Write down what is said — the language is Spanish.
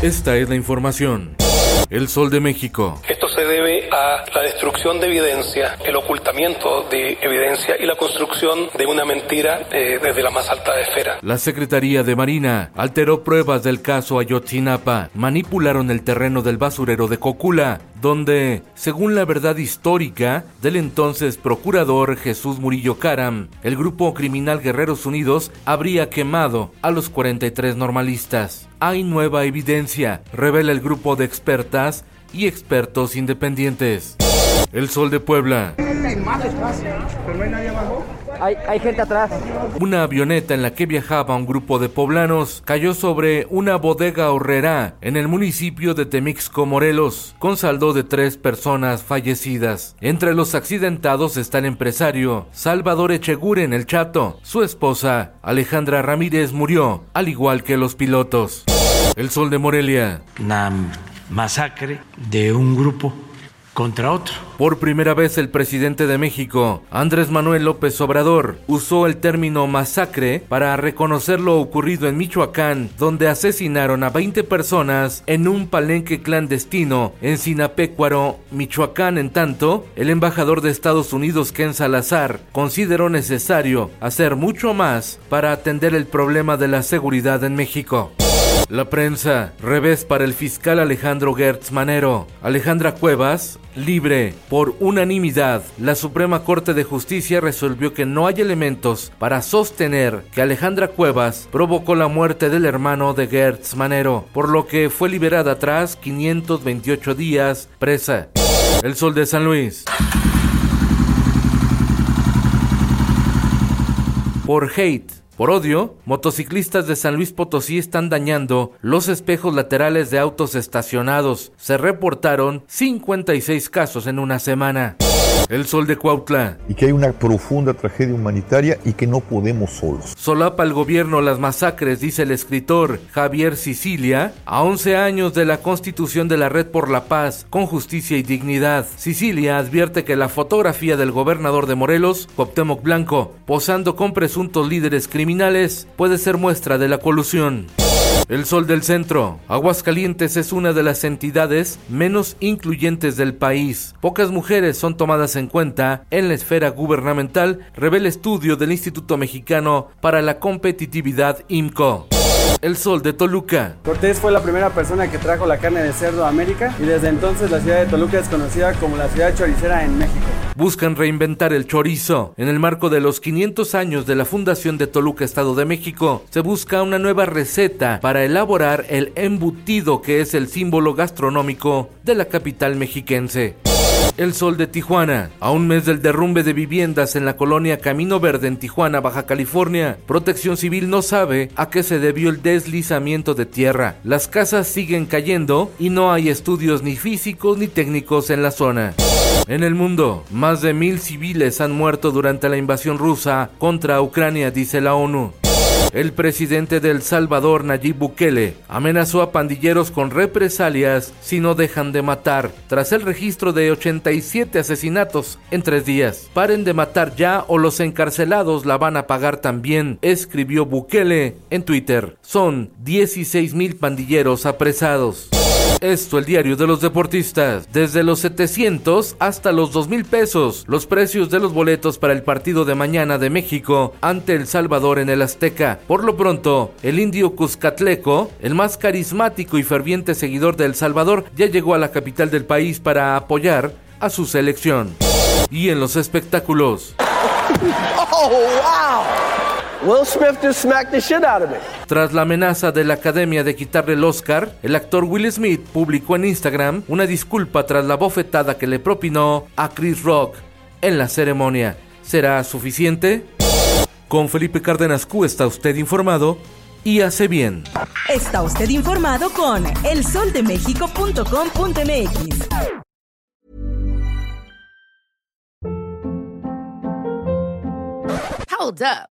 Esta es la información. El Sol de México. Se debe a la destrucción de evidencia, el ocultamiento de evidencia y la construcción de una mentira eh, desde la más alta esfera. La Secretaría de Marina alteró pruebas del caso Ayotzinapa. Manipularon el terreno del basurero de Cocula, donde, según la verdad histórica del entonces procurador Jesús Murillo Caram, el grupo criminal Guerreros Unidos habría quemado a los 43 normalistas. Hay nueva evidencia, revela el grupo de expertas y expertos independientes. El Sol de Puebla. Hay, hay gente atrás. Una avioneta en la que viajaba un grupo de poblanos cayó sobre una bodega horrera en el municipio de Temixco, Morelos, con saldo de tres personas fallecidas. Entre los accidentados está el empresario Salvador Echeguren el Chato. Su esposa, Alejandra Ramírez, murió, al igual que los pilotos. El Sol de Morelia. Una masacre de un grupo contra otro. Por primera vez el presidente de México, Andrés Manuel López Obrador, usó el término masacre para reconocer lo ocurrido en Michoacán, donde asesinaron a 20 personas en un palenque clandestino en Sinapecuaro, Michoacán. En tanto, el embajador de Estados Unidos, Ken Salazar, consideró necesario hacer mucho más para atender el problema de la seguridad en México. La prensa, revés para el fiscal Alejandro Gertz Manero. Alejandra Cuevas, libre. Por unanimidad, la Suprema Corte de Justicia resolvió que no hay elementos para sostener que Alejandra Cuevas provocó la muerte del hermano de Gertz Manero, por lo que fue liberada tras 528 días presa. El Sol de San Luis. Por hate. Por odio, motociclistas de San Luis Potosí están dañando los espejos laterales de autos estacionados. Se reportaron 56 casos en una semana. El Sol de Cuautla. Y que hay una profunda tragedia humanitaria y que no podemos solos. Solapa el gobierno las masacres, dice el escritor Javier Sicilia, a 11 años de la constitución de la Red por la Paz, con justicia y dignidad. Sicilia advierte que la fotografía del gobernador de Morelos, Cuauhtémoc Blanco, posando con presuntos líderes criminales, puede ser muestra de la colusión. El Sol del Centro. Aguascalientes es una de las entidades menos incluyentes del país. Pocas mujeres son tomadas en cuenta en la esfera gubernamental, revela estudio del Instituto Mexicano para la Competitividad IMCO. El Sol de Toluca. Cortés fue la primera persona que trajo la carne de cerdo a América y desde entonces la ciudad de Toluca es conocida como la ciudad choricera en México. Buscan reinventar el chorizo. En el marco de los 500 años de la fundación de Toluca, Estado de México, se busca una nueva receta para elaborar el embutido que es el símbolo gastronómico de la capital mexiquense. El Sol de Tijuana. A un mes del derrumbe de viviendas en la colonia Camino Verde en Tijuana, Baja California, Protección Civil no sabe a qué se debió el deslizamiento de tierra. Las casas siguen cayendo y no hay estudios ni físicos ni técnicos en la zona. En el mundo, más de mil civiles han muerto durante la invasión rusa contra Ucrania, dice la ONU. El presidente de El Salvador, Nayib Bukele, amenazó a pandilleros con represalias si no dejan de matar, tras el registro de 87 asesinatos en tres días. Paren de matar ya o los encarcelados la van a pagar también, escribió Bukele en Twitter. Son 16 mil pandilleros apresados. Esto el diario de los deportistas. Desde los 700 hasta los 2000 pesos. Los precios de los boletos para el partido de mañana de México ante El Salvador en el Azteca. Por lo pronto, el indio Cuscatleco, el más carismático y ferviente seguidor de El Salvador, ya llegó a la capital del país para apoyar a su selección. Y en los espectáculos. Oh, wow! Will Smith just smacked the shit out of me. Tras la amenaza de la academia de quitarle el Oscar, el actor Will Smith publicó en Instagram una disculpa tras la bofetada que le propinó a Chris Rock en la ceremonia. ¿Será suficiente? Con Felipe Cárdenas Q está usted informado y hace bien. Está usted informado con elsoldemexico.com.mx. Hold up.